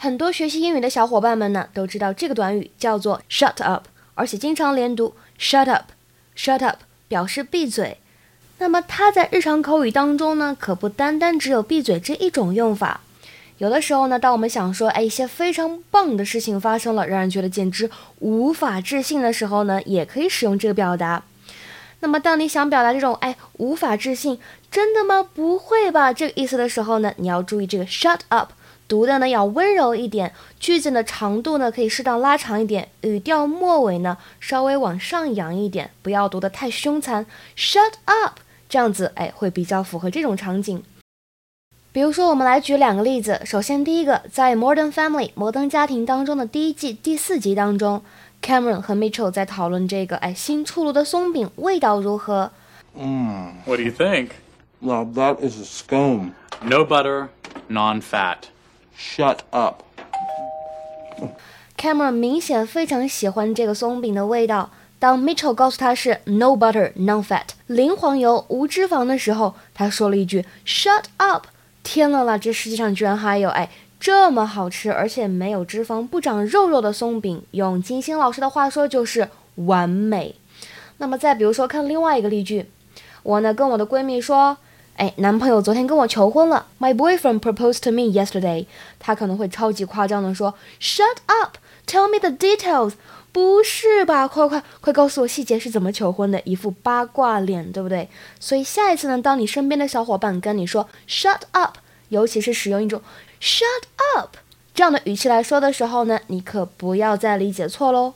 很多学习英语的小伙伴们呢都知道这个短语叫做 shut up，而且经常连读 shut up，shut up 表示闭嘴。那么它在日常口语当中呢，可不单单只有闭嘴这一种用法。有的时候呢，当我们想说，哎，一些非常棒的事情发生了，让人觉得简直无法置信的时候呢，也可以使用这个表达。那么当你想表达这种，哎，无法置信，真的吗？不会吧？这个意思的时候呢，你要注意这个 shut up。读的呢要温柔一点，句子的长度呢可以适当拉长一点，语调末尾呢稍微往上扬一点，不要读得太凶残。Shut up，这样子哎会比较符合这种场景。比如说，我们来举两个例子。首先，第一个，在《Modern Family》摩登家庭当中的第一季第四集当中，Cameron 和 Mitchell 在讨论这个哎新出炉的松饼味道如何。Mm. What do you think? Well, that is a scone. No butter, non-fat. Shut up. Cameron 明显非常喜欢这个松饼的味道。当 Mitchell 告诉他是 no butter, no fat，零黄油、无脂肪的时候，他说了一句 “shut up”。天呐啦，这世界上居然还有哎这么好吃，而且没有脂肪、不长肉肉的松饼。用金星老师的话说，就是完美。那么再比如说，看另外一个例句，我呢跟我的闺蜜说。哎，男朋友昨天跟我求婚了。My boyfriend proposed to me yesterday。他可能会超级夸张的说：“Shut up, tell me the details。”不是吧？快快快告诉我细节是怎么求婚的，一副八卦脸，对不对？所以下一次呢，当你身边的小伙伴跟你说 “Shut up”，尤其是使用一种 “Shut up” 这样的语气来说的时候呢，你可不要再理解错喽。